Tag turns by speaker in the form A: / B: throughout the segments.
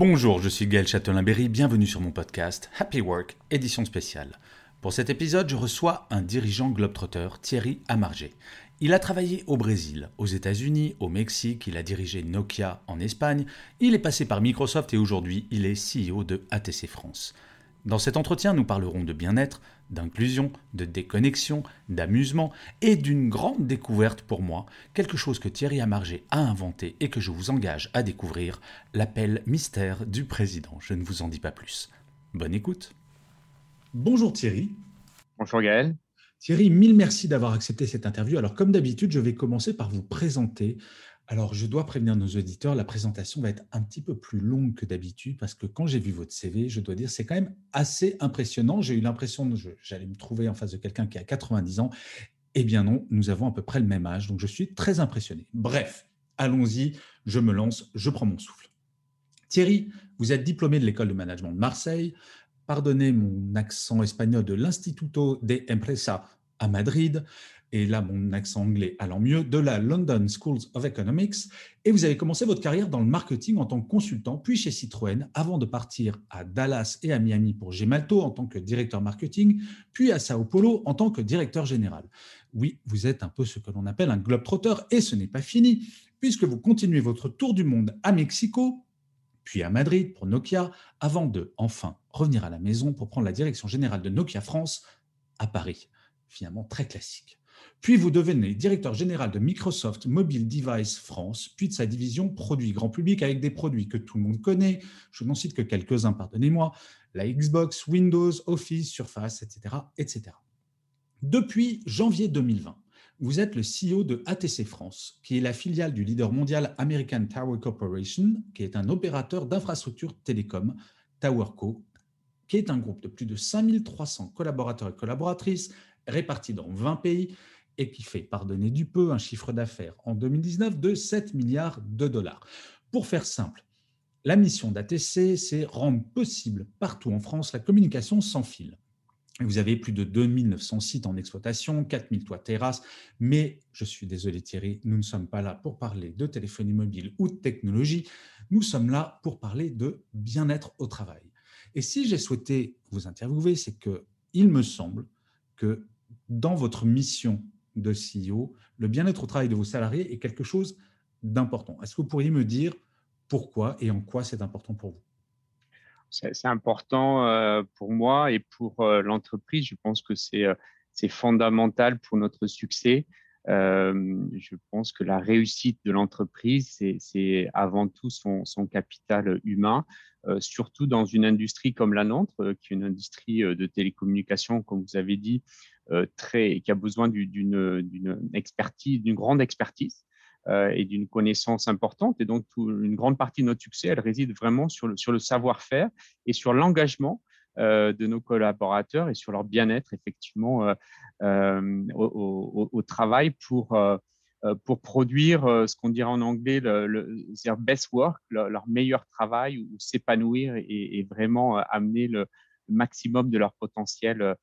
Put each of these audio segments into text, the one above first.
A: Bonjour, je suis Gaël Châtelain-Berry, bienvenue sur mon podcast Happy Work, édition spéciale. Pour cet épisode, je reçois un dirigeant globetrotter, Thierry Amargé. Il a travaillé au Brésil, aux États-Unis, au Mexique, il a dirigé Nokia en Espagne, il est passé par Microsoft et aujourd'hui il est CEO de ATC France. Dans cet entretien, nous parlerons de bien-être, d'inclusion, de déconnexion, d'amusement et d'une grande découverte pour moi, quelque chose que Thierry Amargé a inventé et que je vous engage à découvrir, l'appel mystère du président. Je ne vous en dis pas plus. Bonne écoute. Bonjour Thierry.
B: Bonjour Gaël.
A: Thierry, mille merci d'avoir accepté cette interview. Alors comme d'habitude, je vais commencer par vous présenter. Alors je dois prévenir nos auditeurs, la présentation va être un petit peu plus longue que d'habitude parce que quand j'ai vu votre CV, je dois dire c'est quand même assez impressionnant. J'ai eu l'impression que j'allais me trouver en face de quelqu'un qui a 90 ans. Eh bien non, nous avons à peu près le même âge, donc je suis très impressionné. Bref, allons-y, je me lance, je prends mon souffle. Thierry, vous êtes diplômé de l'école de management de Marseille, pardonnez mon accent espagnol de l'Instituto de Empresa à Madrid, et là mon accent anglais allant mieux, de la London Schools of Economics, et vous avez commencé votre carrière dans le marketing en tant que consultant, puis chez Citroën, avant de partir à Dallas et à Miami pour Gemalto en tant que directeur marketing, puis à Sao Paulo en tant que directeur général. Oui, vous êtes un peu ce que l'on appelle un globetrotter, et ce n'est pas fini, puisque vous continuez votre tour du monde à Mexico, puis à Madrid pour Nokia, avant de enfin revenir à la maison pour prendre la direction générale de Nokia France à Paris. Finalement très classique. Puis vous devenez directeur général de Microsoft Mobile Device France, puis de sa division produits grand public avec des produits que tout le monde connaît. Je n'en cite que quelques-uns, pardonnez-moi. La Xbox, Windows, Office, Surface, etc.. Depuis janvier 2020, vous êtes le CEO de ATC France, qui est la filiale du leader mondial American Tower Corporation, qui est un opérateur d'infrastructures télécom, TowerCo, qui est un groupe de plus de 5300 collaborateurs et collaboratrices répartis dans 20 pays et qui fait, pardonner du peu, un chiffre d'affaires en 2019 de 7 milliards de dollars. Pour faire simple, la mission d'ATC, c'est rendre possible partout en France la communication sans fil. Vous avez plus de 2900 sites en exploitation, 4000 toits terrasses, mais je suis désolé Thierry, nous ne sommes pas là pour parler de téléphonie mobile ou de technologie, nous sommes là pour parler de bien-être au travail. Et si j'ai souhaité vous interviewer, c'est que il me semble que dans votre mission de CEO, le bien-être au travail de vos salariés est quelque chose d'important. Est-ce que vous pourriez me dire pourquoi et en quoi c'est important pour vous?
B: C'est important euh, pour moi et pour euh, l'entreprise. Je pense que c'est euh, fondamental pour notre succès. je pense que la réussite de l'entreprise, c'est avant tout son capital humain, surtout dans une industrie comme la nôtre, qui est une industrie de télécommunications, comme vous avez dit, très, qui a besoin d'une expertise, d'une grande expertise. Euh, et d'une connaissance importante. Et donc, une grande partie de notre succès, elle réside vraiment sur le, sur le savoir-faire et sur l'engagement euh, de nos collaborateurs et sur leur bien-être, effectivement, euh, au, travail pour, pour produire ce qu'on dirait en anglais le, le best work, leur, meilleur travail, ou s'épanouir et, vraiment amener le maximum de leur potentiel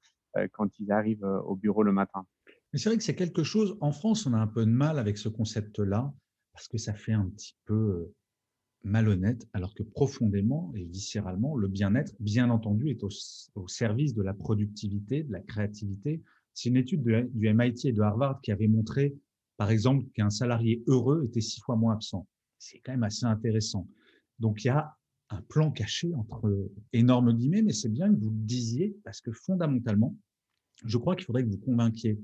B: quand ils arrivent au bureau le matin.
A: Mais c'est vrai que c'est quelque chose, en France, on a un peu de mal avec ce concept-là, parce que ça fait un petit peu malhonnête, alors que profondément et viscéralement, le bien-être, bien entendu, est au, service de la productivité, de la créativité. C'est une étude du MIT et de Harvard qui avait montré, par exemple, qu'un salarié heureux était six fois moins absent. C'est quand même assez intéressant. Donc, il y a un plan caché entre énormes guillemets, mais c'est bien que vous le disiez, parce que fondamentalement, je crois qu'il faudrait que vous convainquiez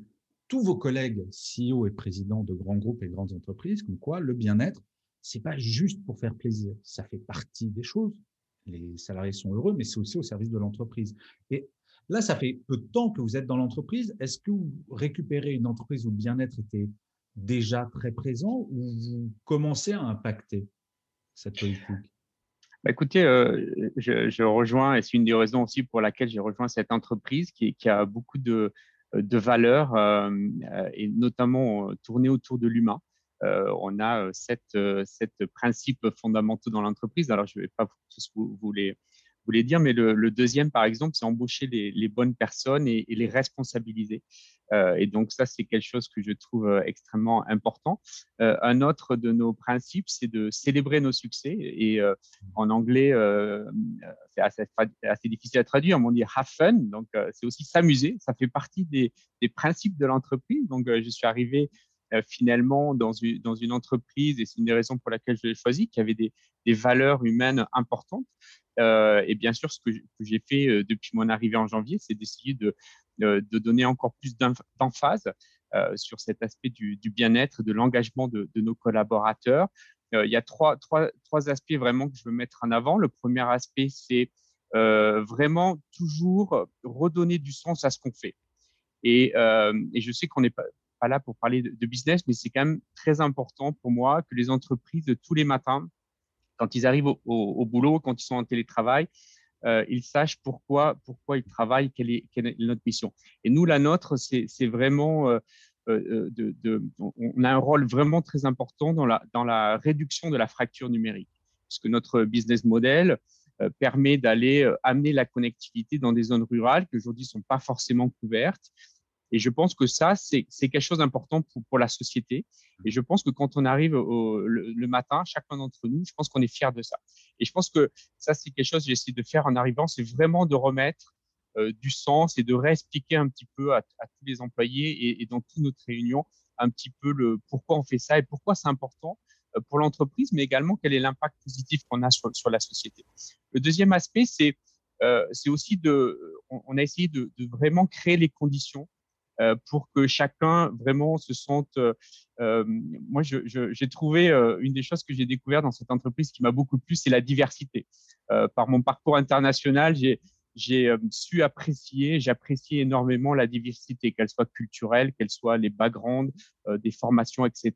A: tous vos collègues CEO et présidents de grands groupes et de grandes entreprises, comme quoi le bien-être, c'est pas juste pour faire plaisir, ça fait partie des choses. Les salariés sont heureux, mais c'est aussi au service de l'entreprise. Et Là, ça fait peu de temps que vous êtes dans l'entreprise. Est-ce que vous récupérez une entreprise où le bien-être était déjà très présent ou vous commencez à impacter cette politique?
B: Bah, écoutez, euh, je, rejoins, et c'est une des raisons aussi pour laquelle j'ai rejoint cette entreprise qui, a beaucoup de, de valeurs, euh, et notamment tournées autour de l'humain. on a sept, sept, principes fondamentaux dans l'entreprise. Alors, je ne vais pas tous vous, vous, les, voulez dire, mais le, deuxième, par exemple, c'est embaucher les, bonnes personnes et, les responsabiliser. Euh, et donc, ça, c'est quelque chose que je trouve euh, extrêmement important. Euh, un autre de nos principes, c'est de célébrer nos succès. Et en anglais, c'est assez, difficile à traduire, mais on dit have fun. Donc, c'est aussi s'amuser. Ça fait partie des, principes de l'entreprise. Donc, je suis arrivé finalement dans une, entreprise, et c'est une des raisons pour laquelle je l'ai choisi, qui avait des, valeurs humaines importantes. Euh, et bien sûr, ce que j'ai fait euh, depuis mon arrivée en janvier, c'est d'essayer de, donner encore plus d'emphase euh, sur cet aspect du, bien-être, de l'engagement de, nos collaborateurs. il y a trois, aspects vraiment que je veux mettre en avant. Le premier aspect, c'est vraiment toujours redonner du sens à ce qu'on fait. Et, je sais qu'on n'est pas, là pour parler de, business, mais c'est quand même très important pour moi que les entreprises, tous les matins, quand ils arrivent au, boulot, quand ils sont en télétravail, euh, ils sachent pourquoi, pourquoi ils travaillent, quelle est, notre mission. Et nous, la nôtre, c'est vraiment, euh, euh, on a un rôle vraiment très important dans la, dans la réduction de la fracture numérique, parce que notre business model permet d'aller amener la connectivité dans des zones rurales qui aujourd'hui ne sont pas forcément couvertes et je pense que ça, c'est quelque chose d'important pour, la société. Et je pense que quand on arrive le, matin, chacun d'entre nous, je pense qu'on est fier de ça. Et je pense que ça, c'est quelque chose que j'essaie de faire en arrivant, c'est vraiment de remettre euh, du sens et de réexpliquer un petit peu à, tous les employés et, dans toutes notre réunions un petit peu le pourquoi on fait ça et pourquoi c'est important euh, pour l'entreprise, mais également quel est l'impact positif qu'on a sur, la société. Le deuxième aspect, c'est euh, aussi de, on, a essayé de, vraiment créer les conditions pour que chacun vraiment se sente. Euh, euh, moi, j'ai trouvé une des choses que j'ai découvert dans cette entreprise qui m'a beaucoup plu, c'est la diversité. par mon parcours international, j'ai su apprécier, j'apprécie énormément la diversité, qu'elle soit culturelle, qu'elle soit les backgrounds, des formations, etc.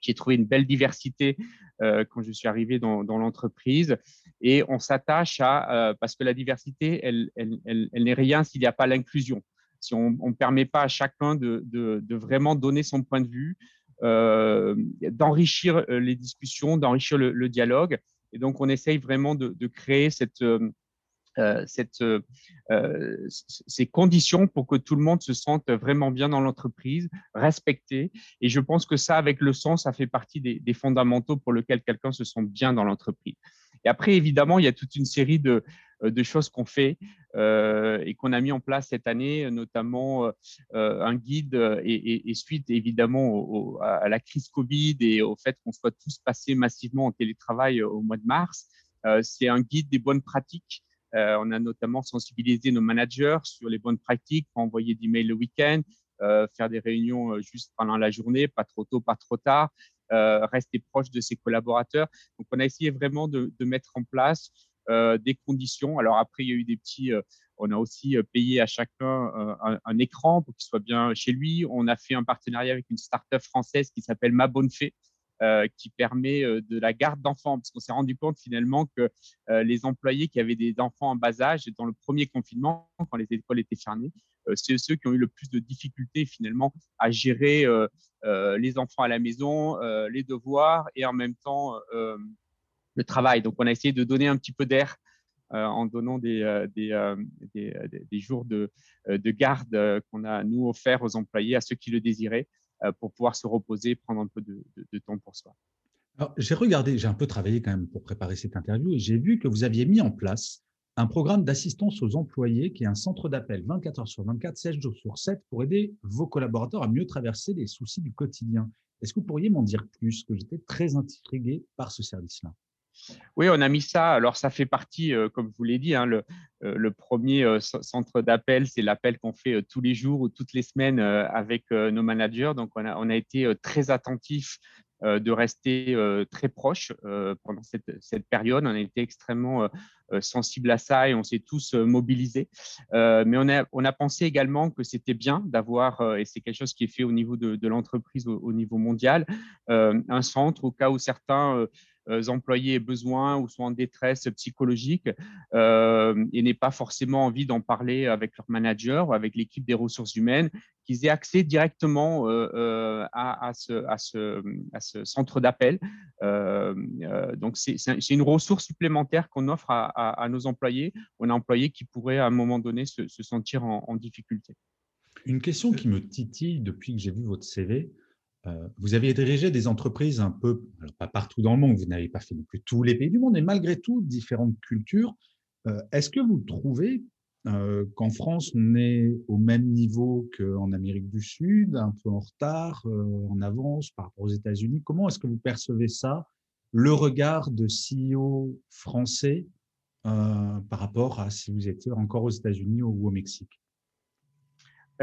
B: J'ai trouvé une belle diversité quand je suis arrivé dans, l'entreprise et on s'attache à, parce que la diversité, elle n'est rien s'il n'y a pas l'inclusion si on ne permet pas à chacun de, vraiment donner son point de vue, euh, d'enrichir euh, les discussions, d'enrichir le, dialogue. Et donc, on essaye vraiment de, créer cette, euh, cette, ces conditions pour que tout le monde se sente vraiment bien dans l'entreprise, respecté. Et je pense que ça, avec le sens, ça fait partie des, fondamentaux pour lesquels quelqu'un se sent bien dans l'entreprise. Et après, évidemment, il y a toute une série de, euh, de choses qu'on fait euh, et qu'on a mis en place cette année, notamment euh, un guide et, suite évidemment à la crise Covid et au fait qu'on soit tous passés massivement en télétravail au mois de mars. C'est un guide des bonnes pratiques. On a notamment sensibilisé nos managers sur les bonnes pratiques, envoyer des mails le week-end, faire des réunions juste pendant la journée, pas trop tôt, pas trop tard, rester proche de ses collaborateurs. Donc, on a essayé vraiment de, mettre en place euh, des conditions. Alors après, il y a eu des petits, euh, on a aussi euh, payé à chacun un, écran pour qu'il soit bien chez lui. On a fait un partenariat avec une start-up française qui s'appelle Ma Bonne Fée. Qui permet de la garde d'enfants, parce qu'on s'est rendu compte finalement que les employés qui avaient des enfants en bas âge dans le premier confinement, quand les écoles étaient fermées, c'est ceux qui ont eu le plus de difficultés finalement à gérer les enfants à la maison, les devoirs et en même temps le travail. Donc, on a essayé de donner un petit peu d'air euh, en donnant des, euh, euh, jours de, de garde qu'on a, nous, offert aux employés, à ceux qui le désiraient, pour pouvoir se reposer, prendre un peu de, de, temps pour soi.
A: j'ai regardé, j'ai un peu travaillé quand même pour préparer cette interview et j'ai vu que vous aviez mis en place un programme d'assistance aux employés qui est un centre d'appel 24 heures sur 24, 7 jours sur 7 pour aider vos collaborateurs à mieux traverser les soucis du quotidien. Est-ce que vous pourriez m'en dire plus? Que j'étais très intrigué par ce service-là.
B: Oui, on a mis ça. Alors, ça fait partie, euh, comme je vous l'ai dit, hein, le, euh, premier euh, centre d'appel, c'est l'appel qu'on fait tous les jours ou toutes les semaines avec nos managers. Donc, on a, été très attentif de rester très proches pendant cette, période. On a été extrêmement sensibles à ça et on s'est tous mobilisés. mais on a, pensé également que c'était bien d'avoir, et c'est quelque chose qui est fait au niveau de, l'entreprise au, au, niveau mondial, un centre au cas où certains employés aient besoin ou sont en détresse psychologique euh, et n'aient pas forcément envie d'en parler avec leur manager ou avec l'équipe des ressources humaines, qu'ils aient accès directement euh, à, ce, à, ce, à, ce, centre d'appel. donc, c'est une ressource supplémentaire qu'on offre à, nos employés, aux employés qui pourraient à un moment donné se, sentir en, en difficulté.
A: Une question qui me titille depuis que j'ai vu votre CV, euh, vous avez dirigé des entreprises un peu, alors pas partout dans le monde, vous n'avez pas fait non plus tous les pays du monde, mais malgré tout, différentes cultures. Euh, est-ce que vous trouvez euh, qu'en France, on est au même niveau qu'en Amérique du Sud, un peu en retard, en avance par rapport aux États-Unis? Comment est-ce que vous percevez ça, le regard de CEO français par rapport à si vous étiez encore aux États-Unis ou au Mexique?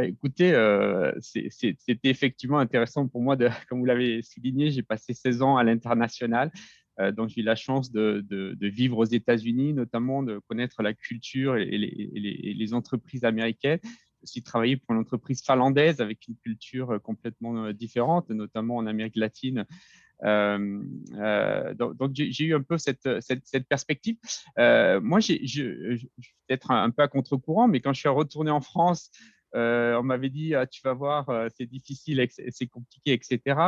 B: Écoutez, euh, c'était effectivement intéressant pour moi, de, comme vous l'avez souligné, j'ai passé 16 ans à l'international. Euh, donc, j'ai eu la chance de, vivre aux États-Unis, notamment de connaître la culture et les, entreprises américaines. J'ai aussi travaillé pour une entreprise finlandaise avec une culture euh, complètement différente, notamment en Amérique latine. donc, j'ai eu un peu cette, perspective. moi, je suis peut-être un, peu à contre-courant, mais quand je suis retourné en France, euh, on m'avait dit ah, tu vas voir, euh, c'est difficile, c'est compliqué, etc.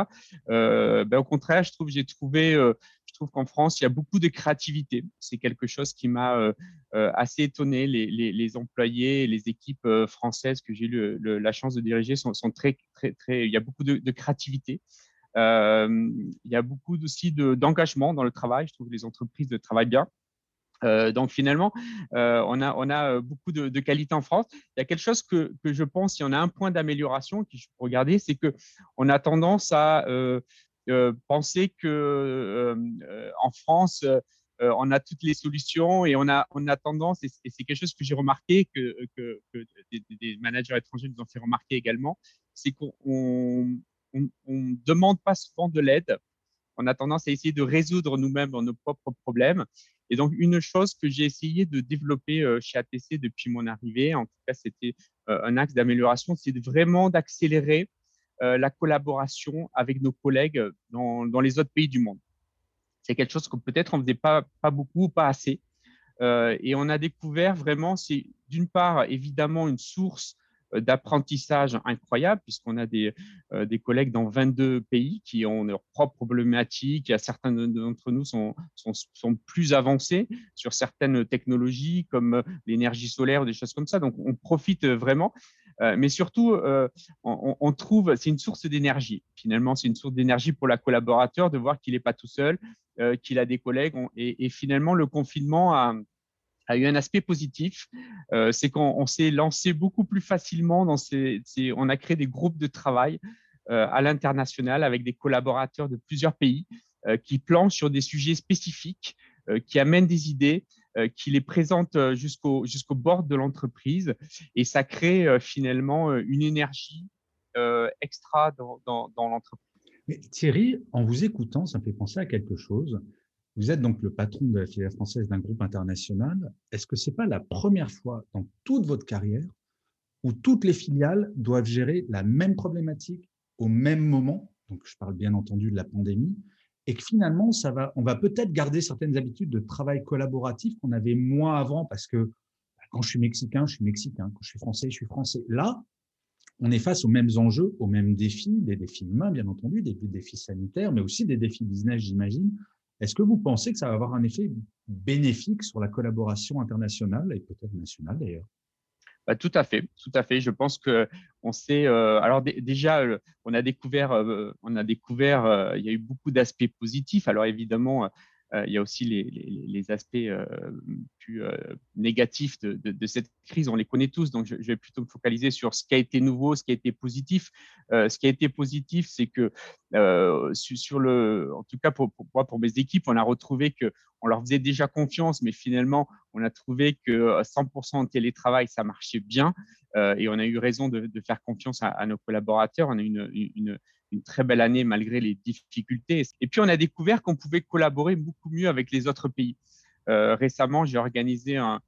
B: Euh, ben, au contraire, je trouve j'ai trouvé, je trouve qu'en France il y a beaucoup de créativité. C'est quelque chose qui m'a assez étonné. Les, employés, les équipes françaises que j'ai eu la chance de diriger sont, très, très, très. Il y a beaucoup de, créativité. il y a beaucoup aussi d'engagement dans le travail. Je trouve que les entreprises travaillent bien. Euh, donc finalement, euh, on, a, euh, beaucoup de, de qualités en France. Il y a quelque chose que, que je pense, si on a un point d'amélioration qui je peux regarder, c'est que on a tendance à penser que en France, on a toutes les solutions et on a, tendance, et c'est quelque chose que j'ai remarqué, que, que, que des, managers étrangers nous ont fait remarquer également, c'est qu'on ne demande pas souvent de l'aide. On a tendance à essayer de résoudre nous-mêmes nos propres problèmes. Et donc, une chose que j'ai essayé de développer euh, chez ATC depuis mon arrivée, en tout cas, c'était euh, un axe d'amélioration, c'est vraiment d'accélérer euh, la collaboration avec nos collègues dans, les autres pays du monde. C'est quelque chose que peut-être on ne faisait pas, beaucoup, pas assez. et on a découvert vraiment, c'est d'une part évidemment une source d'apprentissage incroyable, puisqu'on a des, euh, des collègues dans 22 pays qui ont leurs propres problématiques. Certains d'entre nous sont, sont, plus avancés sur certaines technologies comme euh, l'énergie solaire des choses comme ça. Donc, on profite vraiment. mais surtout, on, trouve, c'est une source d'énergie. Finalement, c'est une source d'énergie pour la collaborateur de voir qu'il n'est pas tout seul, qu'il a des collègues. et, et, finalement, le confinement a, a eu un aspect positif, euh, c'est qu'on s'est lancé beaucoup plus facilement dans ces, on a créé des groupes de travail euh, à l'international avec des collaborateurs de plusieurs pays euh, qui planchent sur des sujets spécifiques, qui amènent des idées, qui les présentent jusqu'au jusqu'au bord de l'entreprise et ça crée finalement une énergie extra dans, dans, dans l'entreprise.
A: Thierry, en vous écoutant, ça me fait penser à quelque chose. Vous êtes donc le patron de la filière française d'un groupe international. Est-ce que ce n'est pas la première fois dans toute votre carrière où toutes les filiales doivent gérer la même problématique au même moment? Donc, je parle bien entendu de la pandémie. Et que finalement, ça va, on va peut-être garder certaines habitudes de travail collaboratif qu'on avait moins avant parce que bah, quand je suis mexicain, je suis mexicain. Quand je suis français, je suis français. Là, on est face aux mêmes enjeux, aux mêmes défis, des défis humains, bien entendu, des défis sanitaires, mais aussi des défis business, j'imagine. Est-ce que vous pensez que ça va avoir un effet bénéfique sur la collaboration internationale et peut-être nationale d'ailleurs?
B: Bah, tout à fait, tout à fait. Je pense que on sait. Euh, alors déjà, euh, on a découvert, euh, on a découvert. il y a eu beaucoup d'aspects positifs. Alors évidemment, il y a aussi les, aspects euh, plus euh, négatifs de, cette crise. On les connaît tous, donc je, vais plutôt me focaliser sur ce qui a été nouveau, ce qui a été positif. ce qui a été positif, c'est que sur le, en tout cas pour, moi, pour mes équipes, on a retrouvé que on leur faisait déjà confiance, mais finalement, on a trouvé que 100% en télétravail, ça marchait bien. et on a eu raison de, faire confiance à, nos collaborateurs. Une très belle année malgré les difficultés. Et puis, on a découvert qu'on pouvait collaborer beaucoup mieux avec les autres pays. récemment, j'ai organisé un,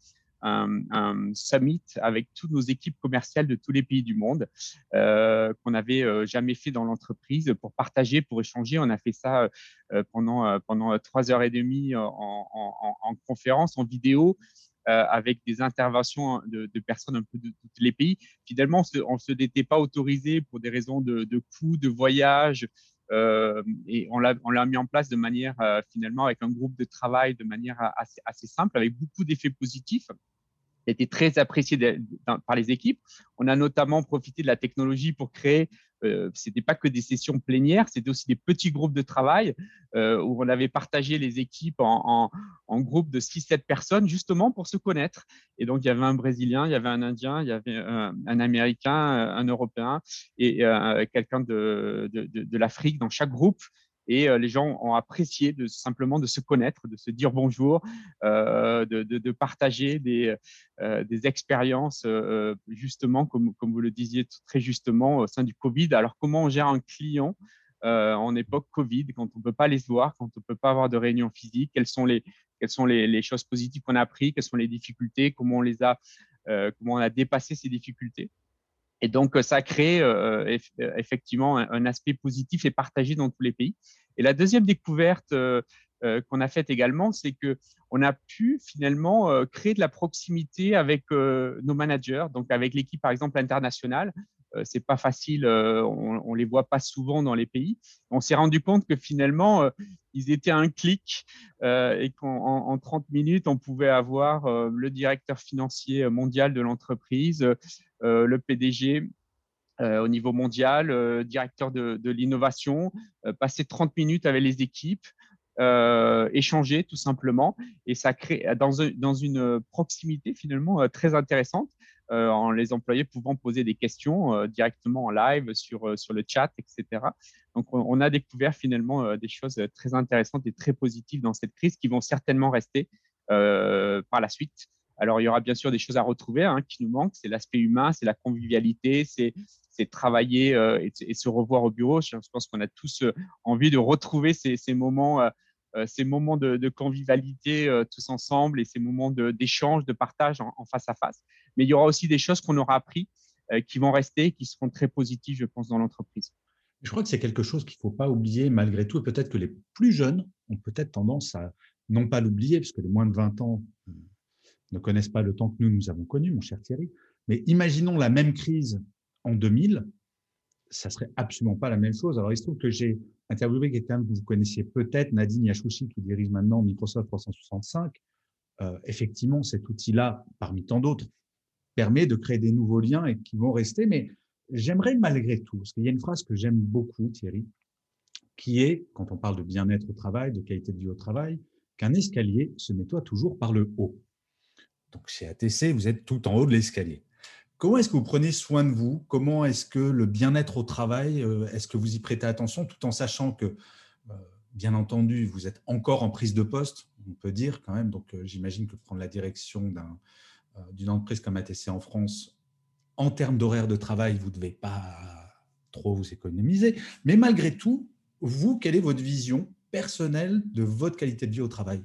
B: un, summit avec toutes nos équipes commerciales de tous les pays du monde euh, qu'on n'avait euh, jamais fait dans l'entreprise pour partager, pour échanger. On a fait ça euh, pendant, pendant trois heures et demie en, conférence, en vidéo. Avec des interventions de, personnes un peu de, tous les pays. Finalement, on ne se, n'était pas autorisé pour des raisons de, coûts, de voyage, et on l'a mis en place de manière, finalement, avec un groupe de travail de manière assez, simple, avec beaucoup d'effets positifs a été très apprécié par les équipes. On a notamment profité de la technologie pour créer, euh, ce n'était pas que des sessions plénières, c'était aussi des petits groupes de travail euh, où on avait partagé les équipes en, groupes de 6-7 personnes justement pour se connaître. Et donc, il y avait un Brésilien, il y avait un Indien, il y avait un, Américain, un Européen et euh, quelqu'un de, de l'Afrique dans chaque groupe et euh, les gens ont apprécié de simplement de se connaître, de se dire bonjour, euh, de, partager des, euh, expériences, justement, comme, vous le disiez très justement, au sein du Covid. Alors, comment on gère un client en époque Covid, quand on ne peut pas les voir, quand on ne peut pas avoir de réunion physique? Quelles sont les choses positives qu'on a apprises? Quelles sont les difficultés? Comment on les a, comment on a dépassé ces difficultés? Et donc, ça a créé euh, euh, effectivement un, aspect positif et partagé dans tous les pays. Et la deuxième découverte euh, qu'on a faite également, c'est que on a pu finalement créer de la proximité avec nos managers, donc avec l'équipe par exemple internationale. c'est pas facile, on, on les voit pas souvent dans les pays. On s'est rendu compte que finalement ils étaient un clic et qu'en en 30 minutes on pouvait avoir le directeur financier mondial de l'entreprise, euh, le PDG euh, au niveau mondial, euh, directeur de, l'innovation, passer 30 minutes avec les équipes, échanger tout simplement. Et ça crée dans, une proximité finalement très intéressante. en les employés pouvant poser des questions directement en live sur le chat, etc. Donc, on, a découvert finalement des choses très intéressantes et très positives dans cette crise qui vont certainement rester par la suite. Alors, il y aura bien sûr des choses à retrouver hein, qui nous manquent. C'est l'aspect humain, c'est la convivialité, c'est travailler euh, et, se revoir au bureau. Je pense qu'on a tous euh, envie de retrouver ces, moments, euh, ces moments de, convivialité tous ensemble et ces moments d'échange, de, partage en, face à face. Mais il y aura aussi des choses qu'on aura appris qui vont rester qui seront très positives, je pense, dans l'entreprise.
A: Je crois que c'est quelque chose qu'il ne faut pas oublier malgré tout. Et peut-être que les plus jeunes ont peut-être tendance à non pas l'oublier, puisque les moins de 20 ans ne connaissent pas le temps que nous, nous avons connu, mon cher Thierry. Mais imaginons la même crise en 2000, ça serait absolument pas la même chose. Alors, il se trouve que j'ai interviewé quelqu'un que vous connaissiez peut-être, Nadine Yachouchi, qui dirige maintenant Microsoft 365. Euh, effectivement, cet outil-là, parmi tant d'autres, permet de créer des nouveaux liens et qui vont rester. Mais j'aimerais malgré tout, parce qu'il y a une phrase que j'aime beaucoup, Thierry, qui est, quand on parle de bien-être au travail, de qualité de vie au travail, qu'un escalier se nettoie toujours par le haut. Donc chez ATC, vous êtes tout en haut de l'escalier. Comment est-ce que vous prenez soin de vous? Comment est-ce que le bien-être au travail, euh, est-ce que vous y prêtez attention tout en sachant que, euh, bien entendu, vous êtes encore en prise de poste, on peut dire quand même. Donc euh, j'imagine que prendre la direction d'une entreprise comme ATC en France, en termes d'horaire de travail, vous ne devez pas trop vous économiser. Mais malgré tout, vous, quelle est votre vision personnelle de votre qualité de vie au travail?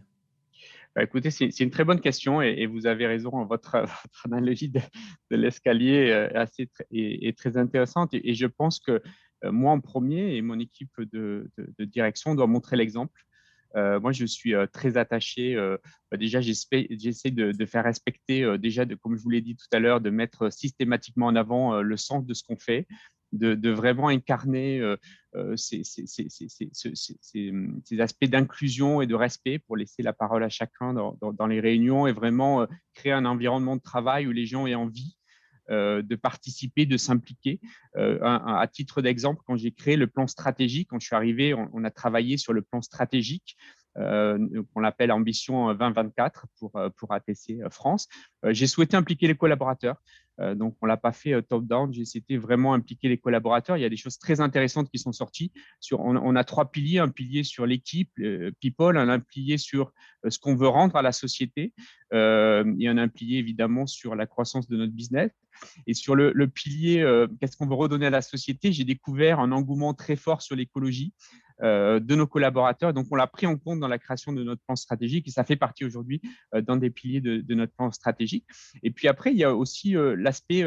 B: Bah, écoutez, c'est une très bonne question et, vous avez raison. Votre, analogie de, l'escalier est, est, très intéressante et, je pense que euh, moi en premier et mon équipe de, direction doit montrer l'exemple. Euh, moi, je suis euh, très attaché. Bah, déjà, j'essaie de, faire respecter, déjà, comme je vous l'ai dit tout à l'heure, de mettre systématiquement en avant le sens de ce qu'on fait, de, vraiment incarner euh, euh, ces, aspects d'inclusion et de respect pour laisser la parole à chacun dans, les réunions et vraiment euh, créer un environnement de travail où les gens aient envie de participer, de s'impliquer. à titre d'exemple, quand j'ai créé le plan stratégique, quand je suis arrivé, on, a travaillé sur le plan stratégique qu'on appelle Ambition 2024 pour, pour ATC France. j'ai souhaité impliquer les collaborateurs. Euh, donc, on ne l'a pas fait euh, top-down. J'ai essayé vraiment impliquer les collaborateurs. Il y a des choses très intéressantes qui sont sorties. On, a trois piliers un pilier sur l'équipe, people, un pilier sur ce qu'on veut rendre à la société et un pilier évidemment sur la croissance de notre business. Et sur le, le pilier, qu'est-ce qu'on veut redonner à la société, j'ai découvert un engouement très fort sur l'écologie. Euh, de nos collaborateurs. Donc, on l'a pris en compte dans la création de notre plan stratégique et ça fait partie aujourd'hui euh, d'un des piliers de, notre plan stratégique. Et puis après, il y a aussi euh, l'aspect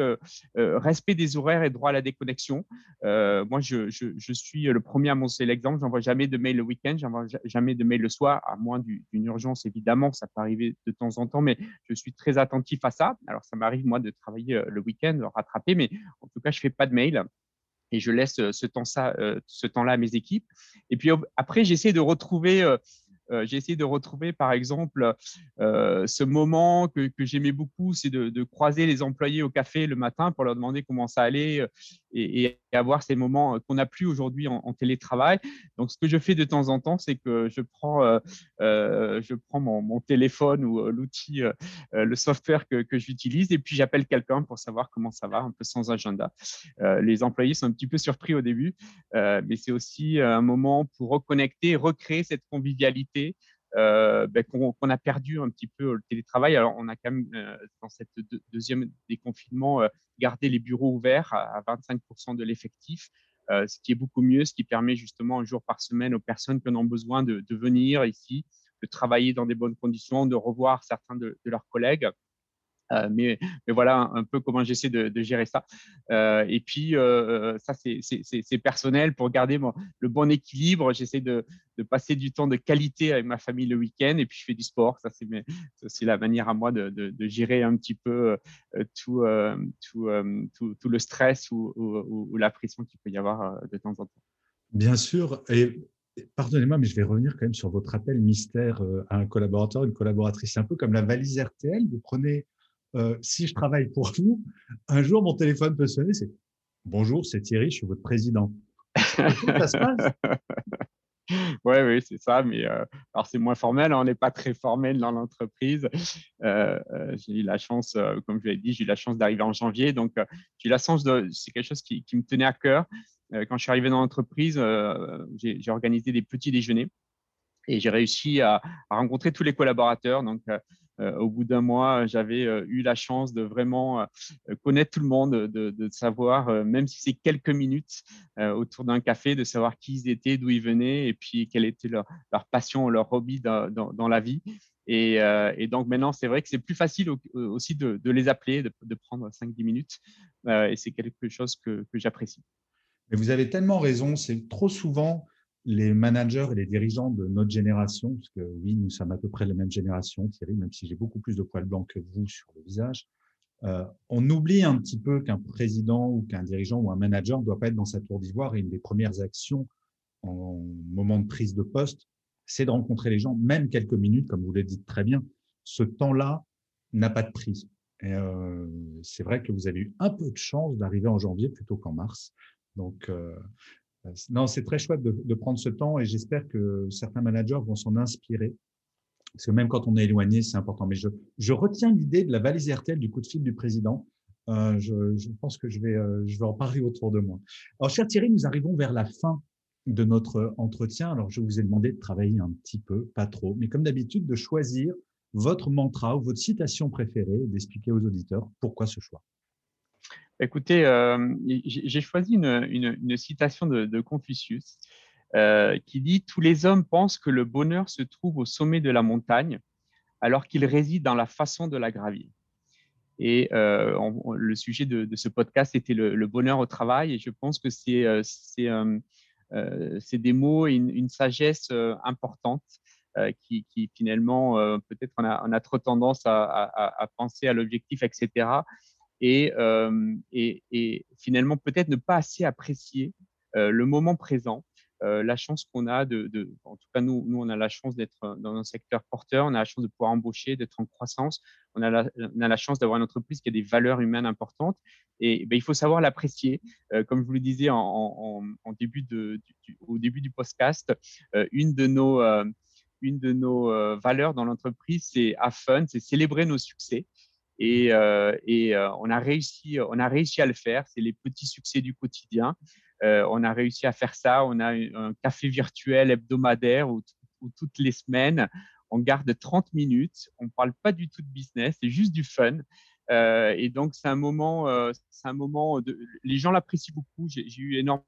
B: respect des horaires et droit à la déconnexion. moi, je, suis le premier à montrer l'exemple. J'envoie jamais de mail le week-end, j'envoie jamais de mail le soir, à moins d'une urgence, évidemment. Ça peut arriver de temps en temps, mais je suis très attentif à ça. Alors, ça m'arrive, moi, de travailler le week-end, rattraper, mais en tout cas, je fais pas de mail et je laisse ce temps ça, ce temps-là à mes équipes. Et puis après, j'essaie de retrouver euh, j'ai essayé de retrouver, par exemple, euh, ce moment que, j'aimais beaucoup, c'est de, croiser les employés au café le matin pour leur demander comment ça allait euh, et, avoir ces moments qu'on n'a plus aujourd'hui en, télétravail. Donc, ce que je fais de temps en temps, c'est que je prends, je prends mon, téléphone ou l'outil, le software que, que j'utilise et puis j'appelle quelqu'un pour savoir comment ça va, un peu sans agenda. les employés sont un petit peu surpris au début, mais c'est aussi un moment pour reconnecter, recréer cette convivialité euh, ben, qu'on a perdu un petit peu le télétravail. Alors, on a quand même, euh, dans cette deuxième déconfinement, euh, gardé les bureaux ouverts à, 25% de l'effectif, ce qui est beaucoup mieux, ce qui permet justement un jour par semaine aux personnes qui en ont besoin de, venir ici, de travailler dans des bonnes conditions, de revoir certains de leurs collègues. Euh, mais, mais, voilà un, peu comment j'essaie de, gérer ça. Euh, et puis, euh, ça, c'est personnel pour garder le bon équilibre. J'essaie de, de, passer du temps de qualité avec ma famille le week-end et puis je fais du sport. Ça, c'est la manière à moi de, de gérer un petit peu tout, tout, tout, tout, le stress ou, ou, la pression qu'il peut y avoir de temps en temps.
A: Bien sûr. Et pardonnez-moi, mais je vais revenir quand même sur votre appel mystère à un collaborateur, une collaboratrice. C'est un peu comme la valise RTL. Vous prenez euh, si je travaille pour vous, un jour mon téléphone peut sonner, c'est Bonjour, c'est Thierry, je suis votre président. ça se passe
B: Oui, oui, c'est ça. Mais euh, alors, c'est moins formel. Hein, on n'est pas très formel dans l'entreprise. Euh, j'ai eu la chance, comme je l'ai dit, j'ai eu la chance d'arriver en janvier. Donc, j'ai eu la chance de. C'est quelque chose qui, me tenait à cœur. quand je suis arrivé dans l'entreprise, j'ai organisé des petits déjeuners et j'ai réussi à, à, rencontrer tous les collaborateurs. Donc, au bout d'un mois, j'avais euh, eu la chance de vraiment euh, connaître tout le monde, de, savoir, même si c'est quelques minutes autour d'un café, de savoir qui ils étaient, d'où ils venaient et puis quelle était leur, passion, leur hobby dans, la vie. Et, donc maintenant, c'est vrai que c'est plus facile aussi de, les appeler, de, prendre 5-10 minutes. et c'est quelque chose que, j'apprécie.
A: Vous avez tellement raison, c'est trop souvent les managers et les dirigeants de notre génération, parce que oui, nous sommes à peu près la même génération, Thierry, même si j'ai beaucoup plus de poils blancs que vous sur le visage, euh, on oublie un petit peu qu'un président ou qu'un dirigeant ou un manager ne doit pas être dans sa tour d'ivoire et une des premières actions en moment de prise de poste, c'est de rencontrer les gens, même quelques minutes, comme vous le dites très bien. Ce temps-là n'a pas de prix. Euh, c'est vrai que vous avez eu un peu de chance d'arriver en janvier plutôt qu'en mars. Donc, euh, non, c'est très chouette de, prendre ce temps et j'espère que certains managers vont s'en inspirer. Parce que même quand on est éloigné, c'est important. Mais je, retiens l'idée de la valise RTL du coup de fil du président. Euh, je, pense que euh, je vais en parler autour de moi. Alors, cher Thierry, nous arrivons vers la fin de notre entretien. Alors, je vous ai demandé de travailler un petit peu, pas trop, mais comme d'habitude, de choisir votre mantra ou votre citation préférée et d'expliquer aux auditeurs pourquoi ce choix.
B: Écoutez, euh, j'ai choisi une, citation de, Confucius euh, qui dit Tous les hommes pensent que le bonheur se trouve au sommet de la montagne, alors qu'il réside dans la façon de la gravir. Et euh, le sujet de, ce podcast était le, bonheur au travail, et je pense que c'est des mots une, sagesse importante qui, finalement, peut-être on a, trop tendance à penser à l'objectif, etc et, euh, et, finalement peut-être ne pas assez apprécier euh, le moment présent, euh, la chance qu'on a de, en tout cas nous, on a la chance d'être dans un secteur porteur, on a la chance de pouvoir embaucher, d'être en croissance, on a la, chance d'avoir une entreprise qui a des valeurs humaines importantes et ben, il faut savoir l'apprécier. comme je vous le disais au début du podcast, une de nos une de nos valeurs dans l'entreprise, c'est have fun, c'est célébrer nos succès. Et, et on, a réussi, on a réussi à le faire. C'est les petits succès du quotidien. on a réussi à faire ça. On a un, café virtuel hebdomadaire où, toutes les semaines, on garde 30 minutes. On ne parle pas du tout de business, c'est juste du fun. et donc, c'est un moment, c'est un moment de, les gens l'apprécient beaucoup. J'ai eu énormément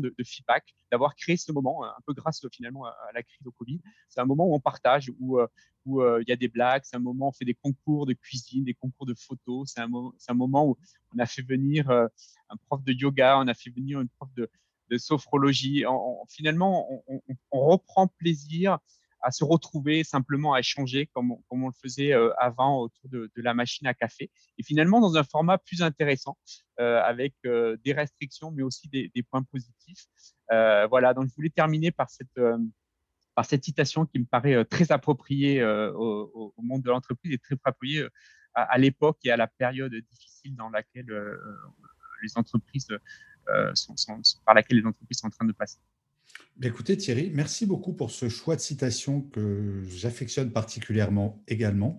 B: de, feedback, d'avoir créé ce moment, un peu grâce finalement à, la crise au Covid. C'est un moment où on partage, où euh, où euh, il y a des blagues, c'est un moment où on fait des concours de cuisine, des concours de photos, c'est un, un, moment où on a fait venir euh, un prof de yoga, on a fait venir une prof de, de sophrologie. finalement, on, reprend plaisir à se retrouver, simplement à échanger comme, on le faisait euh, avant autour de, la machine à café. Et finalement, dans un format plus intéressant, euh, avec euh, des restrictions, mais aussi des, points positifs. voilà, donc je voulais terminer par cette, par cette citation qui me paraît très appropriée au, monde de l'entreprise et très appropriée à, l'époque et à la période difficile dans laquelle les entreprises par laquelle les entreprises sont en train de passer.
A: Écoutez Thierry, merci beaucoup pour ce choix de citation que j'affectionne particulièrement également.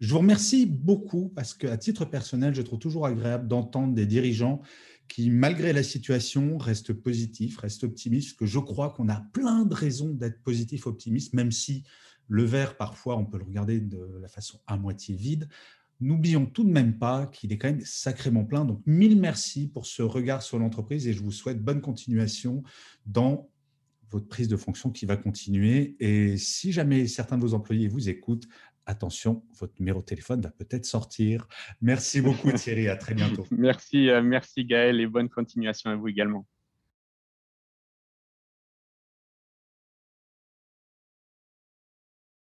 A: Je vous remercie beaucoup parce qu'à titre personnel, je trouve toujours agréable d'entendre des dirigeants qui, malgré la situation, restent positifs, restent optimistes, que je crois qu'on a plein de raisons d'être positif, optimiste, même si le verre, parfois, on peut le regarder de la façon à moitié vide. N'oublions tout de même pas qu'il est quand même sacrément plein. Donc, mille merci pour ce regard sur l'entreprise et je vous souhaite bonne continuation dans votre prise de fonction qui va continuer. Et si jamais certains de vos employés vous écoutent, attention, votre numéro de téléphone va peut-être sortir. Merci beaucoup Thierry, à très bientôt.
B: merci, euh, merci Gaël et bonne continuation à vous également.